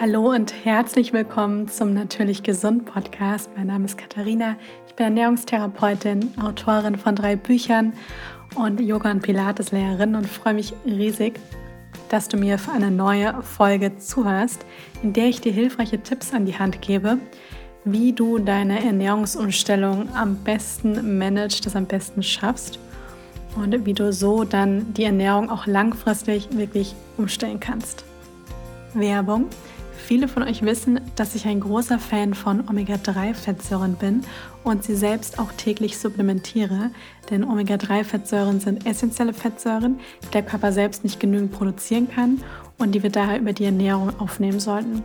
Hallo und herzlich willkommen zum Natürlich Gesund Podcast. Mein Name ist Katharina. Ich bin Ernährungstherapeutin, Autorin von drei Büchern und Yoga- und Pilates-Lehrerin und freue mich riesig, dass du mir für eine neue Folge zuhörst, in der ich dir hilfreiche Tipps an die Hand gebe, wie du deine Ernährungsumstellung am besten managst, das am besten schaffst und wie du so dann die Ernährung auch langfristig wirklich umstellen kannst. Werbung. Viele von euch wissen, dass ich ein großer Fan von Omega-3-Fettsäuren bin und sie selbst auch täglich supplementiere, denn Omega-3-Fettsäuren sind essentielle Fettsäuren, die der Körper selbst nicht genügend produzieren kann und die wir daher über die Ernährung aufnehmen sollten.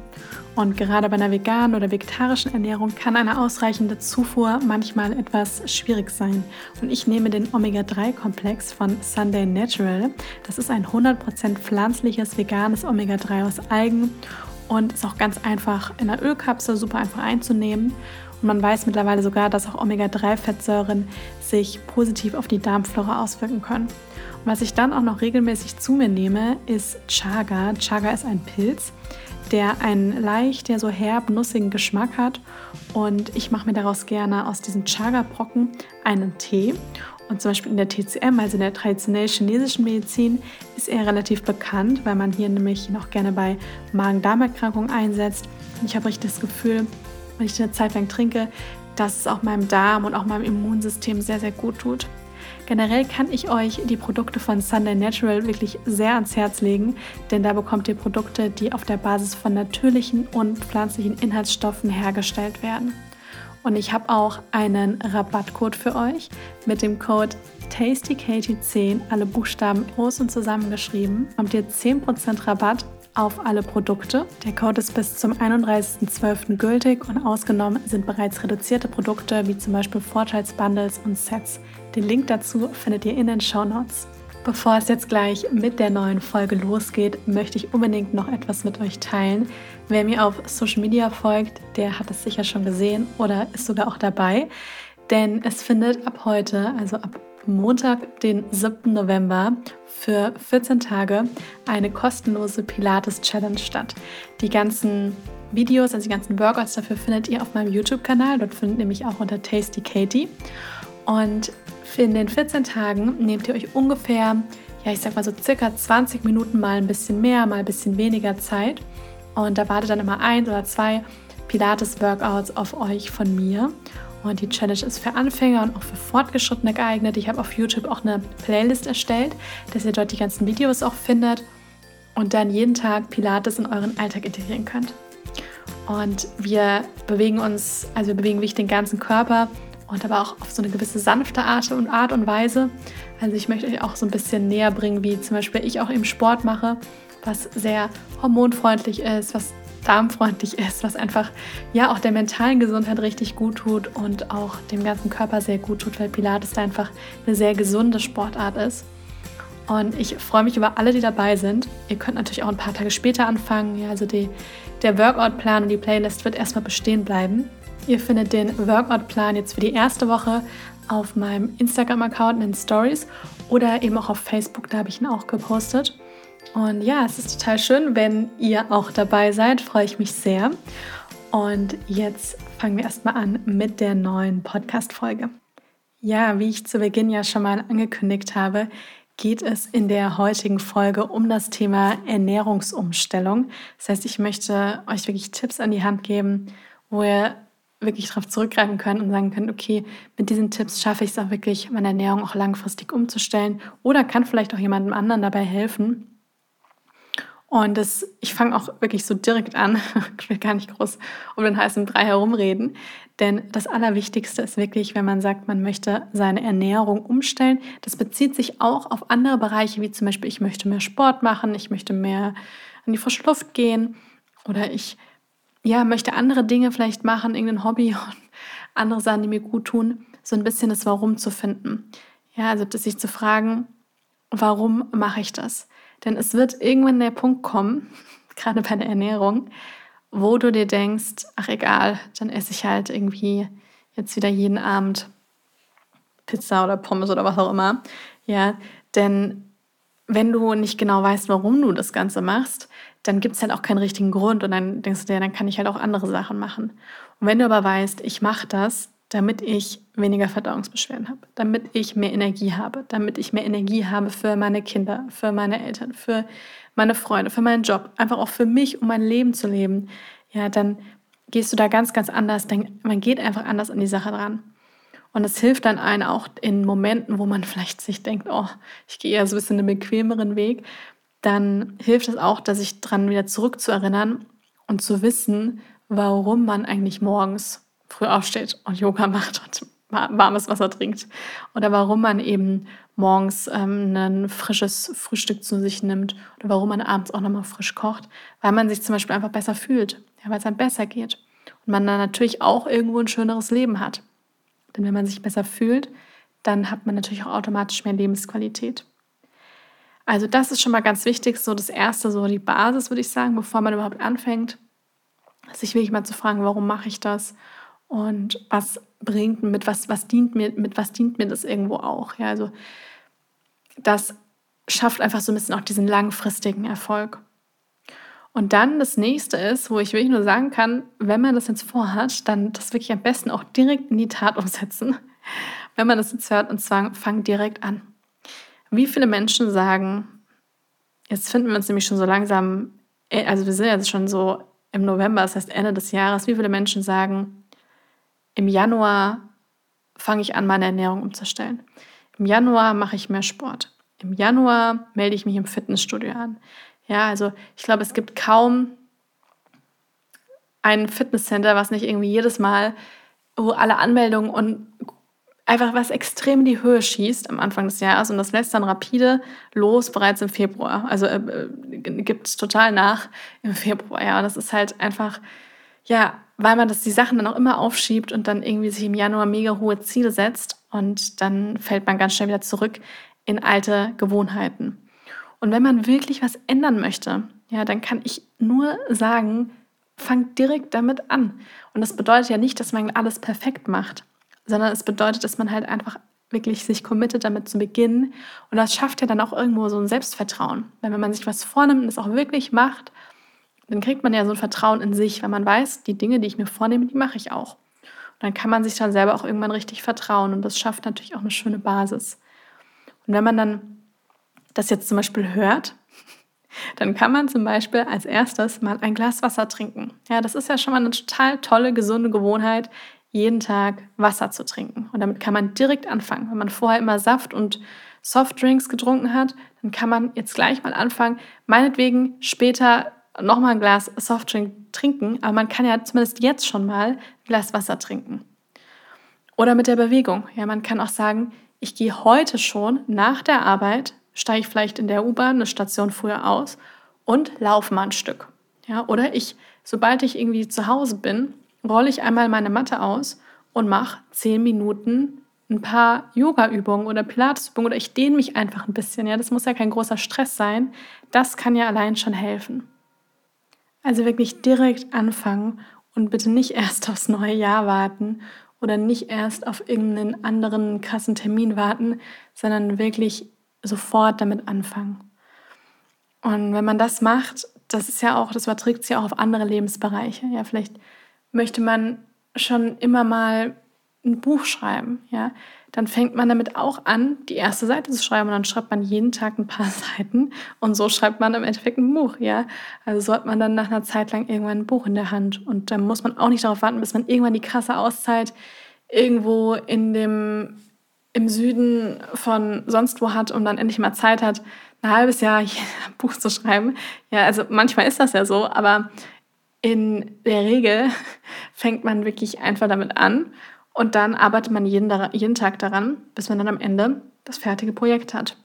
Und gerade bei einer veganen oder vegetarischen Ernährung kann eine ausreichende Zufuhr manchmal etwas schwierig sein. Und ich nehme den Omega-3-Komplex von Sunday Natural. Das ist ein 100% pflanzliches veganes Omega-3 aus Algen und ist auch ganz einfach in der Ölkapsel super einfach einzunehmen. Und man weiß mittlerweile sogar, dass auch Omega-3-Fettsäuren sich positiv auf die Darmflora auswirken können. Und was ich dann auch noch regelmäßig zu mir nehme, ist Chaga. Chaga ist ein Pilz, der einen leicht, der so herb, nussigen Geschmack hat. Und ich mache mir daraus gerne aus diesen Chaga-Brocken einen Tee. Und zum Beispiel in der TCM, also in der traditionell chinesischen Medizin, ist er relativ bekannt, weil man hier nämlich noch gerne bei Magen-Darm-Erkrankungen einsetzt. Und ich habe richtig das Gefühl, wenn ich eine Zeit lang trinke, dass es auch meinem Darm und auch meinem Immunsystem sehr, sehr gut tut. Generell kann ich euch die Produkte von Sunday Natural wirklich sehr ans Herz legen, denn da bekommt ihr Produkte, die auf der Basis von natürlichen und pflanzlichen Inhaltsstoffen hergestellt werden. Und ich habe auch einen Rabattcode für euch mit dem Code TastyKatie10, alle Buchstaben groß und zusammengeschrieben. Habt ihr 10% Rabatt auf alle Produkte. Der Code ist bis zum 31.12. gültig und ausgenommen sind bereits reduzierte Produkte wie zum Beispiel Vorteilsbundles und Sets. Den Link dazu findet ihr in den Show Notes. Bevor es jetzt gleich mit der neuen Folge losgeht, möchte ich unbedingt noch etwas mit euch teilen. Wer mir auf Social Media folgt, der hat es sicher schon gesehen oder ist sogar auch dabei. Denn es findet ab heute, also ab Montag, den 7. November, für 14 Tage eine kostenlose Pilates-Challenge statt. Die ganzen Videos, also die ganzen Workouts dafür findet ihr auf meinem YouTube-Kanal. Dort findet ihr mich auch unter Tasty Katie. Und in den 14 Tagen nehmt ihr euch ungefähr, ja, ich sag mal so circa 20 Minuten mal ein bisschen mehr, mal ein bisschen weniger Zeit. Und da wartet dann immer ein oder zwei Pilates-Workouts auf euch von mir. Und die Challenge ist für Anfänger und auch für Fortgeschrittene geeignet. Ich habe auf YouTube auch eine Playlist erstellt, dass ihr dort die ganzen Videos auch findet und dann jeden Tag Pilates in euren Alltag integrieren könnt. Und wir bewegen uns, also wir bewegen wirklich den ganzen Körper und aber auch auf so eine gewisse sanfte Art und Art und Weise. Also ich möchte euch auch so ein bisschen näher bringen, wie zum Beispiel ich auch eben Sport mache, was sehr hormonfreundlich ist, was darmfreundlich ist, was einfach ja auch der mentalen Gesundheit richtig gut tut und auch dem ganzen Körper sehr gut tut, weil Pilates einfach eine sehr gesunde Sportart ist. Und ich freue mich über alle, die dabei sind. Ihr könnt natürlich auch ein paar Tage später anfangen. Ja, also die, der Workout-Plan und die Playlist wird erstmal bestehen bleiben. Ihr findet den Workout-Plan jetzt für die erste Woche auf meinem Instagram-Account in Stories oder eben auch auf Facebook, da habe ich ihn auch gepostet. Und ja, es ist total schön, wenn ihr auch dabei seid, freue ich mich sehr. Und jetzt fangen wir erstmal an mit der neuen Podcast-Folge. Ja, wie ich zu Beginn ja schon mal angekündigt habe, geht es in der heutigen Folge um das Thema Ernährungsumstellung. Das heißt, ich möchte euch wirklich Tipps an die Hand geben, wo ihr wirklich darauf zurückgreifen können und sagen können, okay, mit diesen Tipps schaffe ich es auch wirklich, meine Ernährung auch langfristig umzustellen oder kann vielleicht auch jemandem anderen dabei helfen. Und das, ich fange auch wirklich so direkt an, ich will gar nicht groß um den heißen Brei herumreden, denn das Allerwichtigste ist wirklich, wenn man sagt, man möchte seine Ernährung umstellen, das bezieht sich auch auf andere Bereiche, wie zum Beispiel, ich möchte mehr Sport machen, ich möchte mehr an die frische Luft gehen oder ich ja, möchte andere Dinge vielleicht machen, irgendein Hobby und andere Sachen, die mir gut tun, so ein bisschen das Warum zu finden. Ja, also sich zu fragen, warum mache ich das? Denn es wird irgendwann der Punkt kommen, gerade bei der Ernährung, wo du dir denkst, ach egal, dann esse ich halt irgendwie jetzt wieder jeden Abend Pizza oder Pommes oder was auch immer. Ja, denn wenn du nicht genau weißt, warum du das Ganze machst, dann gibt es halt auch keinen richtigen Grund und dann denkst du dir, dann kann ich halt auch andere Sachen machen. Und wenn du aber weißt, ich mache das, damit ich weniger Verdauungsbeschwerden habe, damit ich mehr Energie habe, damit ich mehr Energie habe für meine Kinder, für meine Eltern, für meine Freunde, für meinen Job, einfach auch für mich, um mein Leben zu leben, ja, dann gehst du da ganz, ganz anders. Man geht einfach anders an die Sache dran. Und es hilft dann einen auch in Momenten, wo man vielleicht sich denkt, oh, ich gehe ja so ein bisschen einen bequemeren Weg, dann hilft es auch, dass sich dran wieder zurückzuerinnern und zu wissen, warum man eigentlich morgens früh aufsteht und Yoga macht und warmes Wasser trinkt. Oder warum man eben morgens ähm, ein frisches Frühstück zu sich nimmt oder warum man abends auch nochmal frisch kocht, weil man sich zum Beispiel einfach besser fühlt, ja, weil es einem besser geht. Und man dann natürlich auch irgendwo ein schöneres Leben hat. Denn wenn man sich besser fühlt, dann hat man natürlich auch automatisch mehr Lebensqualität. Also das ist schon mal ganz wichtig, so das Erste, so die Basis, würde ich sagen, bevor man überhaupt anfängt, sich wirklich mal zu fragen, warum mache ich das und was bringt mit was was dient mir mit was dient mir das irgendwo auch. Ja, also das schafft einfach so ein bisschen auch diesen langfristigen Erfolg. Und dann das nächste ist, wo ich wirklich nur sagen kann, wenn man das jetzt vorhat, dann das wirklich am besten auch direkt in die Tat umsetzen. Wenn man das jetzt hört und zwar fang direkt an. Wie viele Menschen sagen, jetzt finden wir uns nämlich schon so langsam, äh, also wir sind jetzt schon so im November, das heißt Ende des Jahres, wie viele Menschen sagen, im Januar fange ich an, meine Ernährung umzustellen. Im Januar mache ich mehr Sport. Im Januar melde ich mich im Fitnessstudio an. Ja, also ich glaube, es gibt kaum ein Fitnesscenter, was nicht irgendwie jedes Mal, wo alle Anmeldungen und einfach was extrem in die Höhe schießt am Anfang des Jahres und das lässt dann rapide los bereits im Februar. Also äh, äh gibt es total nach im Februar. Ja, das ist halt einfach, ja, weil man das die Sachen dann auch immer aufschiebt und dann irgendwie sich im Januar mega hohe Ziele setzt und dann fällt man ganz schnell wieder zurück in alte Gewohnheiten. Und wenn man wirklich was ändern möchte, ja, dann kann ich nur sagen, fang direkt damit an. Und das bedeutet ja nicht, dass man alles perfekt macht sondern es bedeutet, dass man halt einfach wirklich sich committet, damit zu beginnen. Und das schafft ja dann auch irgendwo so ein Selbstvertrauen. Weil wenn man sich was vornimmt und es auch wirklich macht, dann kriegt man ja so ein Vertrauen in sich, weil man weiß, die Dinge, die ich mir vornehme, die mache ich auch. Und dann kann man sich dann selber auch irgendwann richtig vertrauen und das schafft natürlich auch eine schöne Basis. Und wenn man dann das jetzt zum Beispiel hört, dann kann man zum Beispiel als erstes mal ein Glas Wasser trinken. Ja, das ist ja schon mal eine total tolle, gesunde Gewohnheit, jeden Tag Wasser zu trinken. Und damit kann man direkt anfangen. Wenn man vorher immer Saft und Softdrinks getrunken hat, dann kann man jetzt gleich mal anfangen, meinetwegen später nochmal ein Glas Softdrink trinken, aber man kann ja zumindest jetzt schon mal ein Glas Wasser trinken. Oder mit der Bewegung. Ja, man kann auch sagen, ich gehe heute schon nach der Arbeit, steige ich vielleicht in der U-Bahn eine Station früher aus und laufe mal ein Stück. Ja, oder ich, sobald ich irgendwie zu Hause bin, rolle ich einmal meine Matte aus und mache zehn Minuten ein paar Yoga-Übungen oder Pilates-Übungen oder ich dehne mich einfach ein bisschen. Ja, das muss ja kein großer Stress sein. Das kann ja allein schon helfen. Also wirklich direkt anfangen und bitte nicht erst aufs neue Jahr warten oder nicht erst auf irgendeinen anderen krassen Termin warten, sondern wirklich sofort damit anfangen. Und wenn man das macht, das ist ja auch, das überträgt sich ja auch auf andere Lebensbereiche. Ja, vielleicht möchte man schon immer mal ein Buch schreiben, ja, dann fängt man damit auch an, die erste Seite zu schreiben und dann schreibt man jeden Tag ein paar Seiten und so schreibt man im Endeffekt ein Buch, ja. Also so hat man dann nach einer Zeit lang irgendwann ein Buch in der Hand und dann muss man auch nicht darauf warten, bis man irgendwann die krasse Auszeit irgendwo in dem im Süden von sonst wo hat und dann endlich mal Zeit hat, ein halbes Jahr ein Buch zu schreiben. Ja, also manchmal ist das ja so, aber in der Regel fängt man wirklich einfach damit an und dann arbeitet man jeden, jeden Tag daran, bis man dann am Ende das fertige Projekt hat.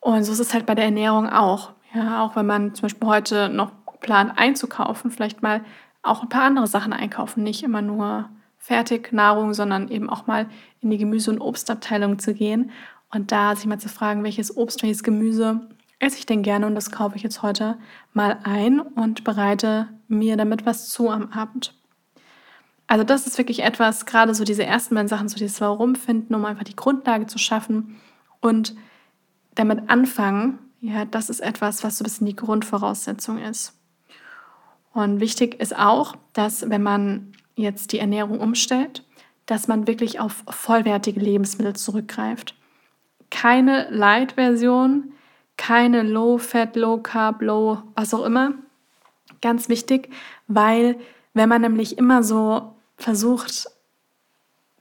Und so ist es halt bei der Ernährung auch. Ja, auch wenn man zum Beispiel heute noch plant einzukaufen, vielleicht mal auch ein paar andere Sachen einkaufen, nicht immer nur Fertignahrung, sondern eben auch mal in die Gemüse- und Obstabteilung zu gehen und da sich mal zu fragen, welches Obst, welches Gemüse esse ich denn gerne und das kaufe ich jetzt heute mal ein und bereite mir damit was zu am Abend. Also das ist wirklich etwas, gerade so diese ersten beiden Sachen, so dieses Warum finden, um einfach die Grundlage zu schaffen und damit anfangen, Ja, das ist etwas, was so ein bisschen die Grundvoraussetzung ist. Und wichtig ist auch, dass wenn man jetzt die Ernährung umstellt, dass man wirklich auf vollwertige Lebensmittel zurückgreift. Keine Light-Version, keine Low-Fat, Low-Carb, Low, was auch immer. Ganz wichtig, weil wenn man nämlich immer so versucht,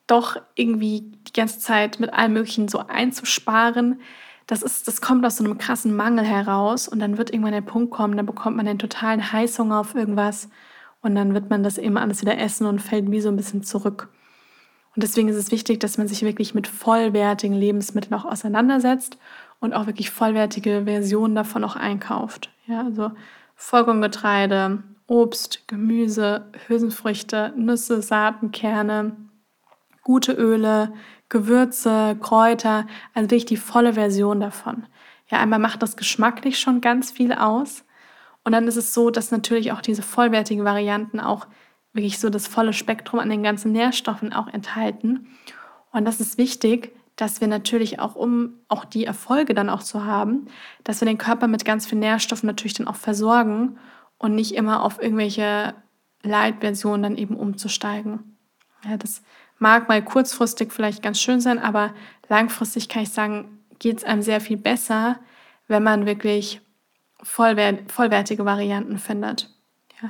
doch irgendwie die ganze Zeit mit allem Möglichen so einzusparen, das, ist, das kommt aus so einem krassen Mangel heraus und dann wird irgendwann der Punkt kommen, dann bekommt man den totalen Heißhunger auf irgendwas und dann wird man das eben alles wieder essen und fällt wie so ein bisschen zurück. Und deswegen ist es wichtig, dass man sich wirklich mit vollwertigen Lebensmitteln auch auseinandersetzt und auch wirklich vollwertige Versionen davon auch einkauft. Ja, also Vollkorngetreide, Obst, Gemüse, Hülsenfrüchte, Nüsse, Saaten, Kerne, gute Öle, Gewürze, Kräuter, also wirklich die volle Version davon. Ja, einmal macht das geschmacklich schon ganz viel aus. Und dann ist es so, dass natürlich auch diese vollwertigen Varianten auch wirklich so das volle Spektrum an den ganzen Nährstoffen auch enthalten. Und das ist wichtig, dass wir natürlich auch, um auch die Erfolge dann auch zu haben, dass wir den Körper mit ganz vielen Nährstoffen natürlich dann auch versorgen und nicht immer auf irgendwelche Light-Versionen dann eben umzusteigen. Ja, das mag mal kurzfristig vielleicht ganz schön sein, aber langfristig kann ich sagen, geht es einem sehr viel besser, wenn man wirklich vollwert, vollwertige Varianten findet. Ja.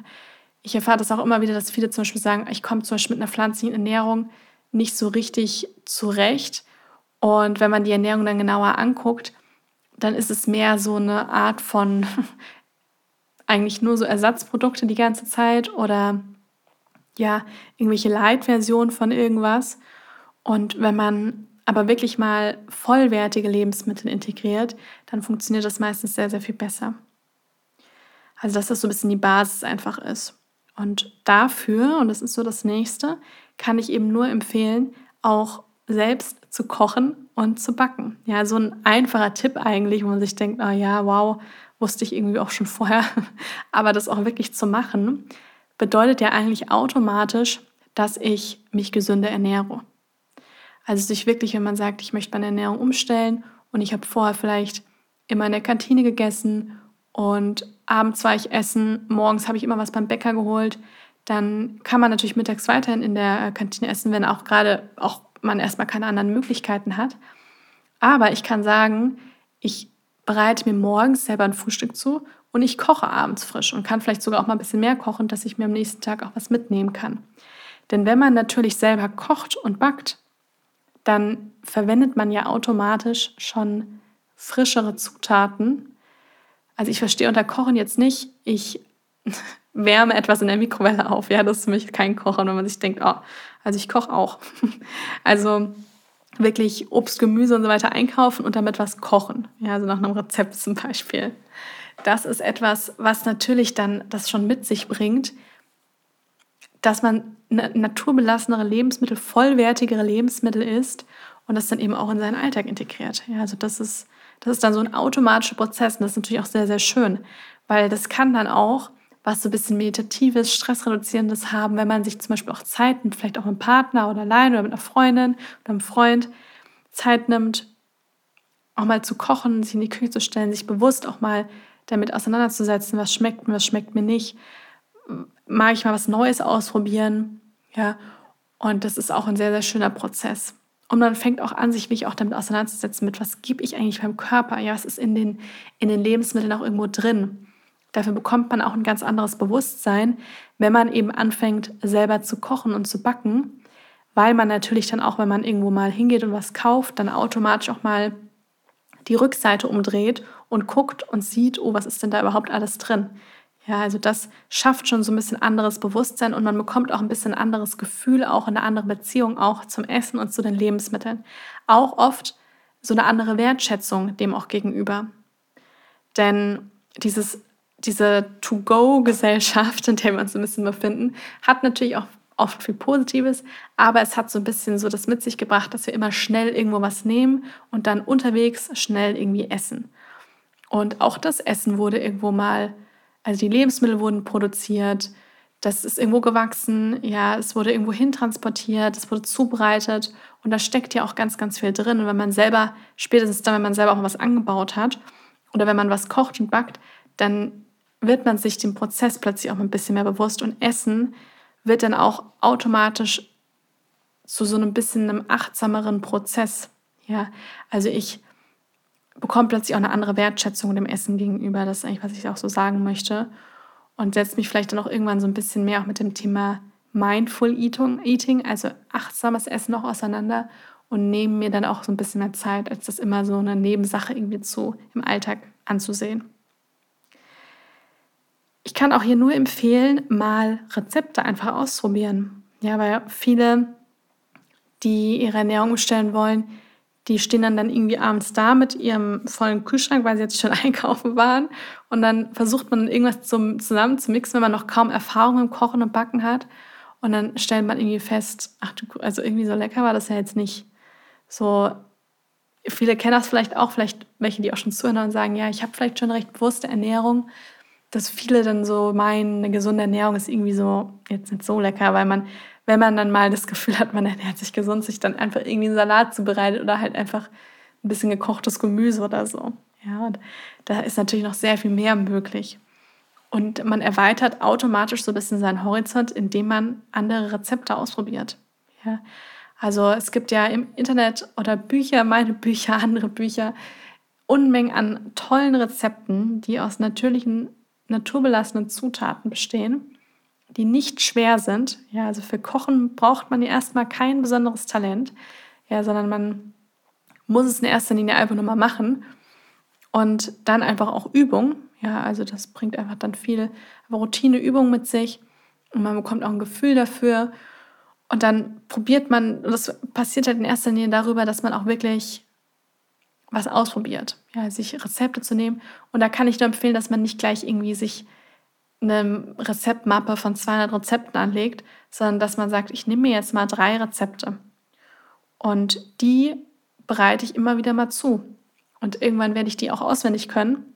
Ich erfahre das auch immer wieder, dass viele zum Beispiel sagen, ich komme zum Beispiel mit einer pflanzlichen Ernährung nicht so richtig zurecht. Und wenn man die Ernährung dann genauer anguckt, dann ist es mehr so eine Art von eigentlich nur so Ersatzprodukte die ganze Zeit oder ja, irgendwelche Light-Versionen von irgendwas. Und wenn man aber wirklich mal vollwertige Lebensmittel integriert, dann funktioniert das meistens sehr, sehr viel besser. Also, dass das so ein bisschen die Basis einfach ist. Und dafür, und das ist so das nächste, kann ich eben nur empfehlen, auch selbst zu kochen und zu backen. Ja, so ein einfacher Tipp eigentlich, wo man sich denkt, oh ja, wow, wusste ich irgendwie auch schon vorher, aber das auch wirklich zu machen, bedeutet ja eigentlich automatisch, dass ich mich gesünder ernähre. Also sich wirklich, wenn man sagt, ich möchte meine Ernährung umstellen und ich habe vorher vielleicht immer in der Kantine gegessen und abends war ich essen, morgens habe ich immer was beim Bäcker geholt, dann kann man natürlich mittags weiterhin in der Kantine essen, wenn auch gerade auch man erstmal keine anderen Möglichkeiten hat. Aber ich kann sagen, ich bereite mir morgens selber ein Frühstück zu und ich koche abends frisch und kann vielleicht sogar auch mal ein bisschen mehr kochen, dass ich mir am nächsten Tag auch was mitnehmen kann. Denn wenn man natürlich selber kocht und backt, dann verwendet man ja automatisch schon frischere Zutaten. Also ich verstehe unter Kochen jetzt nicht, ich wärme etwas in der Mikrowelle auf. Ja, das ist für mich kein Kochen, wenn man sich denkt, oh, also ich koche auch. Also wirklich Obst, Gemüse und so weiter einkaufen und damit was kochen. Ja, also nach einem Rezept zum Beispiel. Das ist etwas, was natürlich dann das schon mit sich bringt, dass man naturbelassenere Lebensmittel, vollwertigere Lebensmittel isst und das dann eben auch in seinen Alltag integriert. Ja, also das ist, das ist dann so ein automatischer Prozess und das ist natürlich auch sehr, sehr schön, weil das kann dann auch was so ein bisschen meditatives, stressreduzierendes haben, wenn man sich zum Beispiel auch Zeit nimmt, vielleicht auch mit einem Partner oder allein oder mit einer Freundin oder einem Freund Zeit nimmt, auch mal zu kochen, sich in die Küche zu stellen, sich bewusst auch mal damit auseinanderzusetzen, was schmeckt mir, was schmeckt mir nicht. Mag ich mal was Neues ausprobieren? Ja, und das ist auch ein sehr, sehr schöner Prozess. Und man fängt auch an, sich wirklich auch damit auseinanderzusetzen, mit was gebe ich eigentlich meinem Körper? Ja, was ist in den, in den Lebensmitteln auch irgendwo drin? Dafür bekommt man auch ein ganz anderes Bewusstsein, wenn man eben anfängt, selber zu kochen und zu backen, weil man natürlich dann auch, wenn man irgendwo mal hingeht und was kauft, dann automatisch auch mal die Rückseite umdreht und guckt und sieht, oh, was ist denn da überhaupt alles drin? Ja, also das schafft schon so ein bisschen anderes Bewusstsein und man bekommt auch ein bisschen anderes Gefühl, auch eine andere Beziehung auch zum Essen und zu den Lebensmitteln. Auch oft so eine andere Wertschätzung dem auch gegenüber. Denn dieses, diese To-Go-Gesellschaft, in der wir uns ein bisschen befinden, hat natürlich auch oft viel Positives, aber es hat so ein bisschen so das mit sich gebracht, dass wir immer schnell irgendwo was nehmen und dann unterwegs schnell irgendwie essen. Und auch das Essen wurde irgendwo mal, also die Lebensmittel wurden produziert, das ist irgendwo gewachsen, ja, es wurde irgendwo hin transportiert, es wurde zubereitet und da steckt ja auch ganz, ganz viel drin. Und wenn man selber, spätestens dann, wenn man selber auch was angebaut hat oder wenn man was kocht und backt, dann wird man sich dem Prozess plötzlich auch ein bisschen mehr bewusst und Essen wird dann auch automatisch zu so einem bisschen einem achtsameren Prozess. Ja, also ich bekomme plötzlich auch eine andere Wertschätzung dem Essen gegenüber. Das ist eigentlich, was ich auch so sagen möchte. Und setze mich vielleicht dann auch irgendwann so ein bisschen mehr auch mit dem Thema Mindful Eating, also achtsames Essen noch auseinander und nehme mir dann auch so ein bisschen mehr Zeit, als das immer so eine Nebensache irgendwie zu im Alltag anzusehen. Ich kann auch hier nur empfehlen, mal Rezepte einfach ausprobieren. Ja, weil viele, die ihre Ernährung umstellen wollen, die stehen dann, dann irgendwie abends da mit ihrem vollen Kühlschrank, weil sie jetzt schon einkaufen waren. Und dann versucht man irgendwas zum, zusammen zu mixen, wenn man noch kaum Erfahrung im Kochen und Backen hat. Und dann stellt man irgendwie fest, ach du, also irgendwie so lecker war das ja jetzt nicht. So, viele kennen das vielleicht auch, vielleicht welche, die auch schon zuhören und sagen, ja, ich habe vielleicht schon recht bewusste Ernährung, dass viele dann so meinen, eine gesunde Ernährung ist irgendwie so jetzt nicht so lecker, weil man wenn man dann mal das Gefühl hat, man ernährt sich gesund, sich dann einfach irgendwie einen Salat zubereitet oder halt einfach ein bisschen gekochtes Gemüse oder so. Ja, und da ist natürlich noch sehr viel mehr möglich. Und man erweitert automatisch so ein bisschen seinen Horizont, indem man andere Rezepte ausprobiert. Ja, also es gibt ja im Internet oder Bücher, meine Bücher, andere Bücher, Unmengen an tollen Rezepten, die aus natürlichen, naturbelassenen Zutaten bestehen die nicht schwer sind. Ja, also für Kochen braucht man ja erstmal kein besonderes Talent, ja, sondern man muss es in erster Linie einfach nur mal machen und dann einfach auch Übung. Ja, also das bringt einfach dann viel Routineübung mit sich und man bekommt auch ein Gefühl dafür. Und dann probiert man, das passiert halt in erster Linie darüber, dass man auch wirklich was ausprobiert, ja, sich Rezepte zu nehmen. Und da kann ich nur empfehlen, dass man nicht gleich irgendwie sich eine Rezeptmappe von 200 Rezepten anlegt, sondern dass man sagt, ich nehme mir jetzt mal drei Rezepte und die bereite ich immer wieder mal zu. Und irgendwann werde ich die auch auswendig können,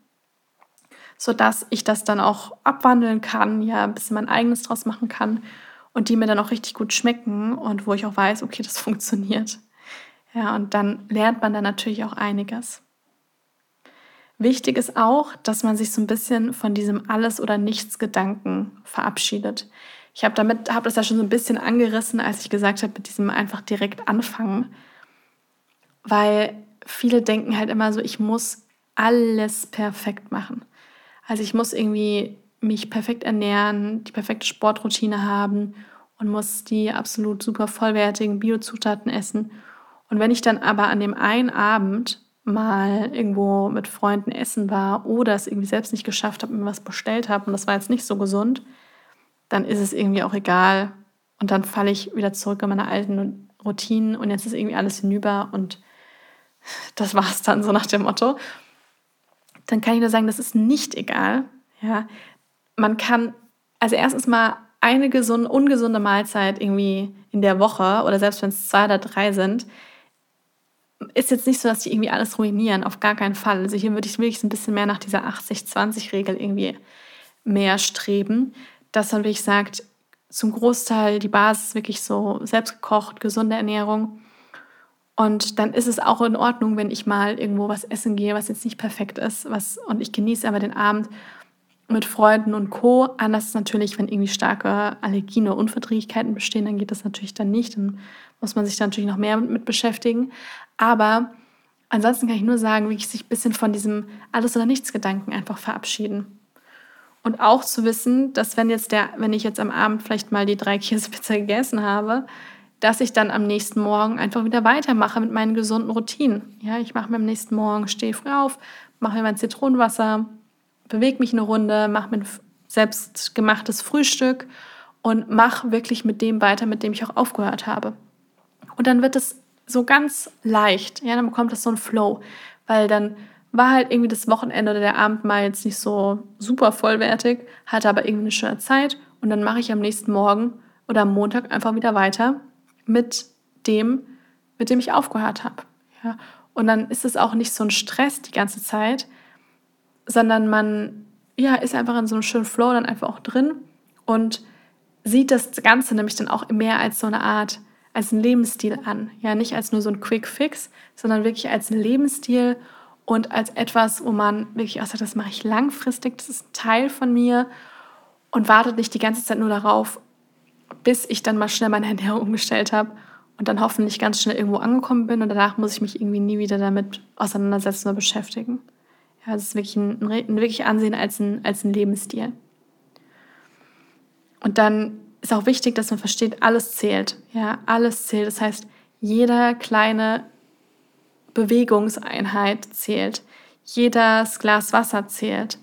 sodass ich das dann auch abwandeln kann, ja, ein bisschen mein eigenes draus machen kann und die mir dann auch richtig gut schmecken und wo ich auch weiß, okay, das funktioniert. Ja, und dann lernt man dann natürlich auch einiges. Wichtig ist auch, dass man sich so ein bisschen von diesem Alles- oder Nichts-Gedanken verabschiedet. Ich habe damit, habe das ja schon so ein bisschen angerissen, als ich gesagt habe, mit diesem einfach direkt anfangen. Weil viele denken halt immer so, ich muss alles perfekt machen. Also ich muss irgendwie mich perfekt ernähren, die perfekte Sportroutine haben und muss die absolut super vollwertigen Biozutaten essen. Und wenn ich dann aber an dem einen Abend mal irgendwo mit Freunden essen war oder es irgendwie selbst nicht geschafft habe, mir was bestellt habe und das war jetzt nicht so gesund, dann ist es irgendwie auch egal. Und dann falle ich wieder zurück in meine alten Routinen und jetzt ist irgendwie alles hinüber und das war es dann so nach dem Motto. Dann kann ich nur sagen, das ist nicht egal. Ja, man kann, also erstens mal eine gesunde, ungesunde Mahlzeit irgendwie in der Woche oder selbst wenn es zwei oder drei sind, ist jetzt nicht so, dass die irgendwie alles ruinieren, auf gar keinen Fall. Also hier würde ich wirklich ein bisschen mehr nach dieser 80-20-Regel irgendwie mehr streben, dass man wirklich sagt, zum Großteil die Basis wirklich so selbstgekocht, gesunde Ernährung. Und dann ist es auch in Ordnung, wenn ich mal irgendwo was essen gehe, was jetzt nicht perfekt ist, was, und ich genieße aber den Abend mit Freunden und Co. Anders ist natürlich, wenn irgendwie starke Allergien oder Unverträglichkeiten bestehen, dann geht das natürlich dann nicht. Dann muss man sich da natürlich noch mehr mit beschäftigen. Aber ansonsten kann ich nur sagen, wirklich sich ein bisschen von diesem Alles- oder Nichts-Gedanken einfach verabschieden. Und auch zu wissen, dass wenn jetzt der, wenn ich jetzt am Abend vielleicht mal die drei Käsepizza gegessen habe, dass ich dann am nächsten Morgen einfach wieder weitermache mit meinen gesunden Routinen. Ja, ich mache mir am nächsten Morgen, stehe früh auf, mache mir mein Zitronenwasser, bewege mich eine Runde, mache mir ein selbstgemachtes Frühstück und mache wirklich mit dem weiter, mit dem ich auch aufgehört habe. Und dann wird es so ganz leicht. Ja, dann bekommt das so ein Flow, weil dann war halt irgendwie das Wochenende oder der Abend mal jetzt nicht so super vollwertig, hatte aber irgendwie eine schöne Zeit und dann mache ich am nächsten Morgen oder am Montag einfach wieder weiter mit dem, mit dem ich aufgehört habe. Ja, und dann ist es auch nicht so ein Stress die ganze Zeit, sondern man ja, ist einfach in so einem schönen Flow dann einfach auch drin und sieht das Ganze nämlich dann auch mehr als so eine Art als einen Lebensstil an. Ja, nicht als nur so ein Quick Fix, sondern wirklich als einen Lebensstil und als etwas, wo man wirklich auch sagt, das mache ich langfristig, das ist ein Teil von mir und wartet nicht die ganze Zeit nur darauf, bis ich dann mal schnell meine Ernährung umgestellt habe und dann hoffentlich ganz schnell irgendwo angekommen bin und danach muss ich mich irgendwie nie wieder damit auseinandersetzen oder beschäftigen. Ja, das ist wirklich ein, ein wirklich ansehen als ein, als ein Lebensstil. Und dann ist auch wichtig, dass man versteht, alles zählt. Ja, alles zählt. Das heißt, jeder kleine Bewegungseinheit zählt. Jedes Glas Wasser zählt.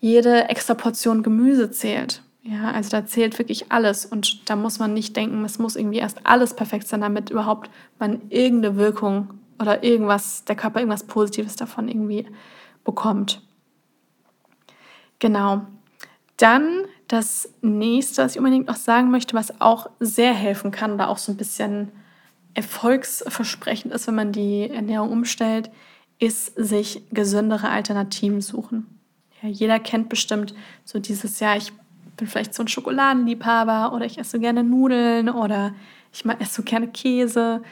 Jede extra Portion Gemüse zählt. Ja, also da zählt wirklich alles und da muss man nicht denken, es muss irgendwie erst alles perfekt sein, damit überhaupt man irgendeine Wirkung oder irgendwas, der Körper irgendwas Positives davon irgendwie bekommt. Genau. Dann das nächste, was ich unbedingt noch sagen möchte, was auch sehr helfen kann oder auch so ein bisschen erfolgsversprechend ist, wenn man die Ernährung umstellt, ist sich gesündere Alternativen suchen. Ja, jeder kennt bestimmt so dieses Jahr, ich bin vielleicht so ein Schokoladenliebhaber oder ich esse so gerne Nudeln oder ich esse so gerne Käse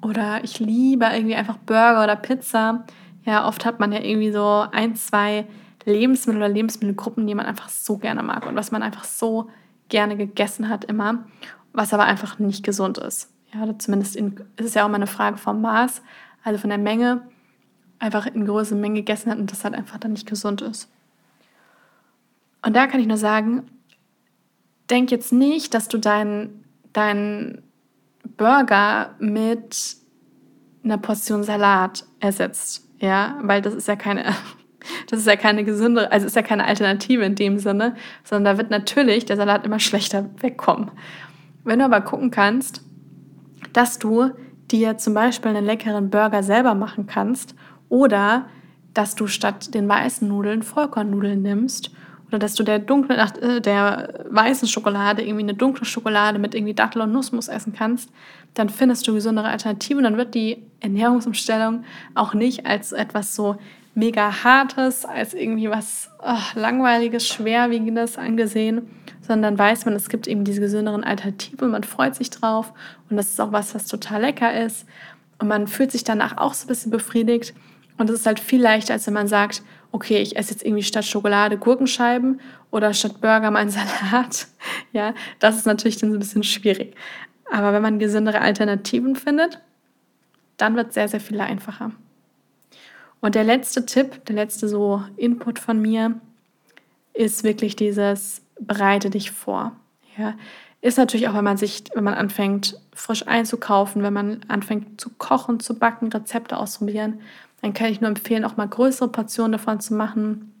oder ich liebe irgendwie einfach Burger oder Pizza. Ja, oft hat man ja irgendwie so ein, zwei Lebensmittel oder Lebensmittelgruppen, die man einfach so gerne mag und was man einfach so gerne gegessen hat immer, was aber einfach nicht gesund ist. Ja, oder zumindest in, ist es ja auch immer eine Frage vom Maß, also von der Menge, einfach in größeren Mengen gegessen hat und das halt einfach dann nicht gesund ist. Und da kann ich nur sagen, denk jetzt nicht, dass du deinen dein Burger mit einer Portion Salat ersetzt. Ja, weil das ist ja keine, das ist ja keine gesunde, also ist ja keine Alternative in dem Sinne, sondern da wird natürlich der Salat immer schlechter wegkommen. Wenn du aber gucken kannst, dass du dir zum Beispiel einen leckeren Burger selber machen kannst oder dass du statt den weißen Nudeln Vollkornnudeln nimmst oder dass du der dunklen, äh, der weißen Schokolade irgendwie eine dunkle Schokolade mit irgendwie Dattel und Nussmus essen kannst, dann findest du gesündere Alternativen. Dann wird die Ernährungsumstellung auch nicht als etwas so mega hartes, als irgendwie was oh, langweiliges, schwerwiegendes angesehen, sondern weiß man, es gibt eben diese gesünderen Alternativen und man freut sich drauf und das ist auch was, was total lecker ist und man fühlt sich danach auch so ein bisschen befriedigt und es ist halt viel leichter, als wenn man sagt, okay, ich esse jetzt irgendwie statt Schokolade Gurkenscheiben oder statt Burger meinen Salat. Ja, das ist natürlich dann so ein bisschen schwierig. Aber wenn man gesündere Alternativen findet, dann wird es sehr, sehr viel einfacher. Und der letzte Tipp, der letzte so Input von mir, ist wirklich dieses bereite dich vor. Ja, ist natürlich auch, wenn man sich, wenn man anfängt, frisch einzukaufen, wenn man anfängt zu kochen, zu backen, Rezepte ausprobieren, dann kann ich nur empfehlen, auch mal größere Portionen davon zu machen,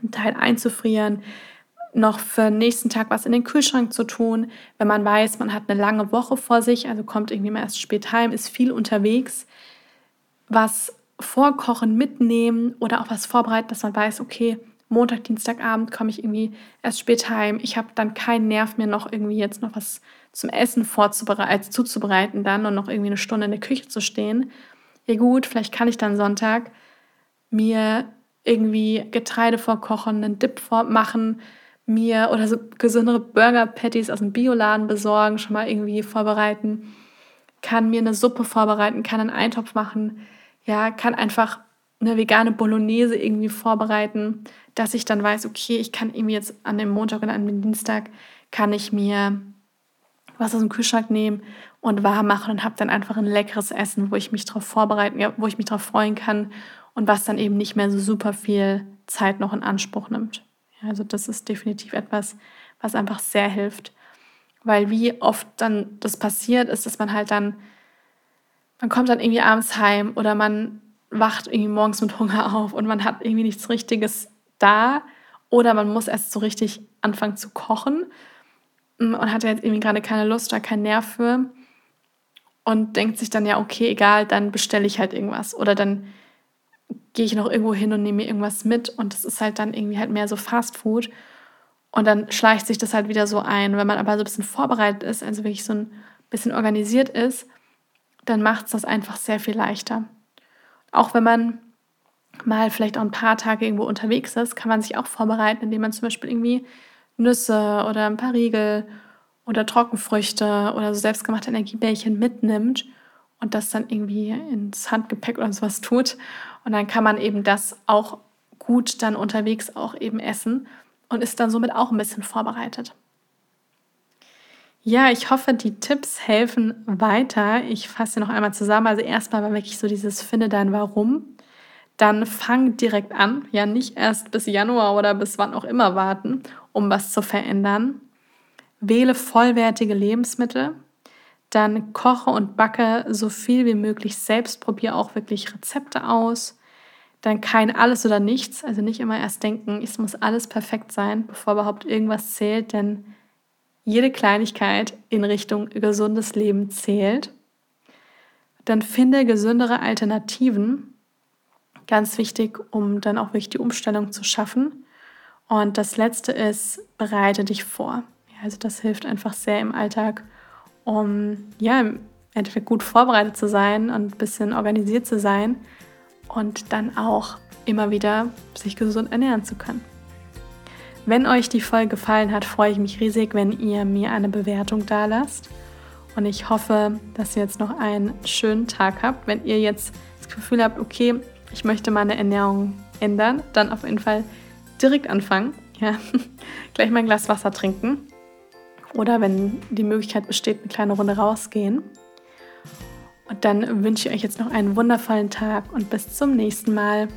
einen Teil einzufrieren, noch für den nächsten Tag was in den Kühlschrank zu tun. Wenn man weiß, man hat eine lange Woche vor sich, also kommt irgendwie mal erst spät heim, ist viel unterwegs, was vorkochen, mitnehmen oder auch was vorbereiten, dass man weiß, okay, Montag, Dienstagabend komme ich irgendwie erst spät heim. Ich habe dann keinen Nerv mehr, noch irgendwie jetzt noch was zum Essen vorzubereiten, also zuzubereiten dann und noch irgendwie eine Stunde in der Küche zu stehen, ja gut, vielleicht kann ich dann Sonntag mir irgendwie Getreide vorkochen, einen Dip vormachen, mir oder so gesündere Burger-Patties aus dem Bioladen besorgen, schon mal irgendwie vorbereiten, kann mir eine Suppe vorbereiten, kann einen Eintopf machen, ja, kann einfach eine vegane Bolognese irgendwie vorbereiten, dass ich dann weiß, okay, ich kann irgendwie jetzt an dem Montag oder an dem Dienstag kann ich mir was aus dem Kühlschrank nehmen und warm machen und habe dann einfach ein leckeres Essen, wo ich mich darauf vorbereiten, wo ich mich darauf freuen kann und was dann eben nicht mehr so super viel Zeit noch in Anspruch nimmt. Ja, also das ist definitiv etwas, was einfach sehr hilft, weil wie oft dann das passiert ist, dass man halt dann man kommt dann irgendwie abends heim oder man wacht irgendwie morgens mit Hunger auf und man hat irgendwie nichts Richtiges da oder man muss erst so richtig anfangen zu kochen Mm, und hat jetzt irgendwie gerade keine Lust oder keinen Nerv für und denkt sich dann ja, okay, egal, dann bestelle ich halt irgendwas oder dann gehe ich noch irgendwo hin und nehme mir irgendwas mit und das ist halt dann irgendwie halt mehr so Fast Food und dann schleicht sich das halt wieder so ein. Wenn man aber so ein bisschen vorbereitet ist, also wirklich so ein bisschen organisiert ist, dann macht es das einfach sehr viel leichter. Auch wenn man mal vielleicht auch ein paar Tage irgendwo unterwegs ist, kann man sich auch vorbereiten, indem man zum Beispiel irgendwie Nüsse oder ein paar Riegel oder Trockenfrüchte oder so selbstgemachte Energiebällchen mitnimmt und das dann irgendwie ins Handgepäck oder sowas tut. Und dann kann man eben das auch gut dann unterwegs auch eben essen und ist dann somit auch ein bisschen vorbereitet. Ja, ich hoffe, die Tipps helfen weiter. Ich fasse noch einmal zusammen. Also erstmal war wirklich so dieses Finde dein Warum. Dann fang direkt an. Ja, nicht erst bis Januar oder bis wann auch immer warten, um was zu verändern. Wähle vollwertige Lebensmittel. Dann koche und backe so viel wie möglich selbst. Probiere auch wirklich Rezepte aus. Dann kein alles oder nichts. Also nicht immer erst denken, es muss alles perfekt sein, bevor überhaupt irgendwas zählt. Denn jede Kleinigkeit in Richtung gesundes Leben zählt. Dann finde gesündere Alternativen. Ganz wichtig, um dann auch wirklich die Umstellung zu schaffen. Und das letzte ist, bereite dich vor. Also das hilft einfach sehr im Alltag, um ja, im Endeffekt gut vorbereitet zu sein und ein bisschen organisiert zu sein und dann auch immer wieder sich gesund ernähren zu können. Wenn euch die Folge gefallen hat, freue ich mich riesig, wenn ihr mir eine Bewertung da lasst. Und ich hoffe, dass ihr jetzt noch einen schönen Tag habt. Wenn ihr jetzt das Gefühl habt, okay, ich möchte meine Ernährung ändern, dann auf jeden Fall direkt anfangen. Ja, gleich mal ein Glas Wasser trinken. Oder wenn die Möglichkeit besteht, eine kleine Runde rausgehen. Und dann wünsche ich euch jetzt noch einen wundervollen Tag und bis zum nächsten Mal.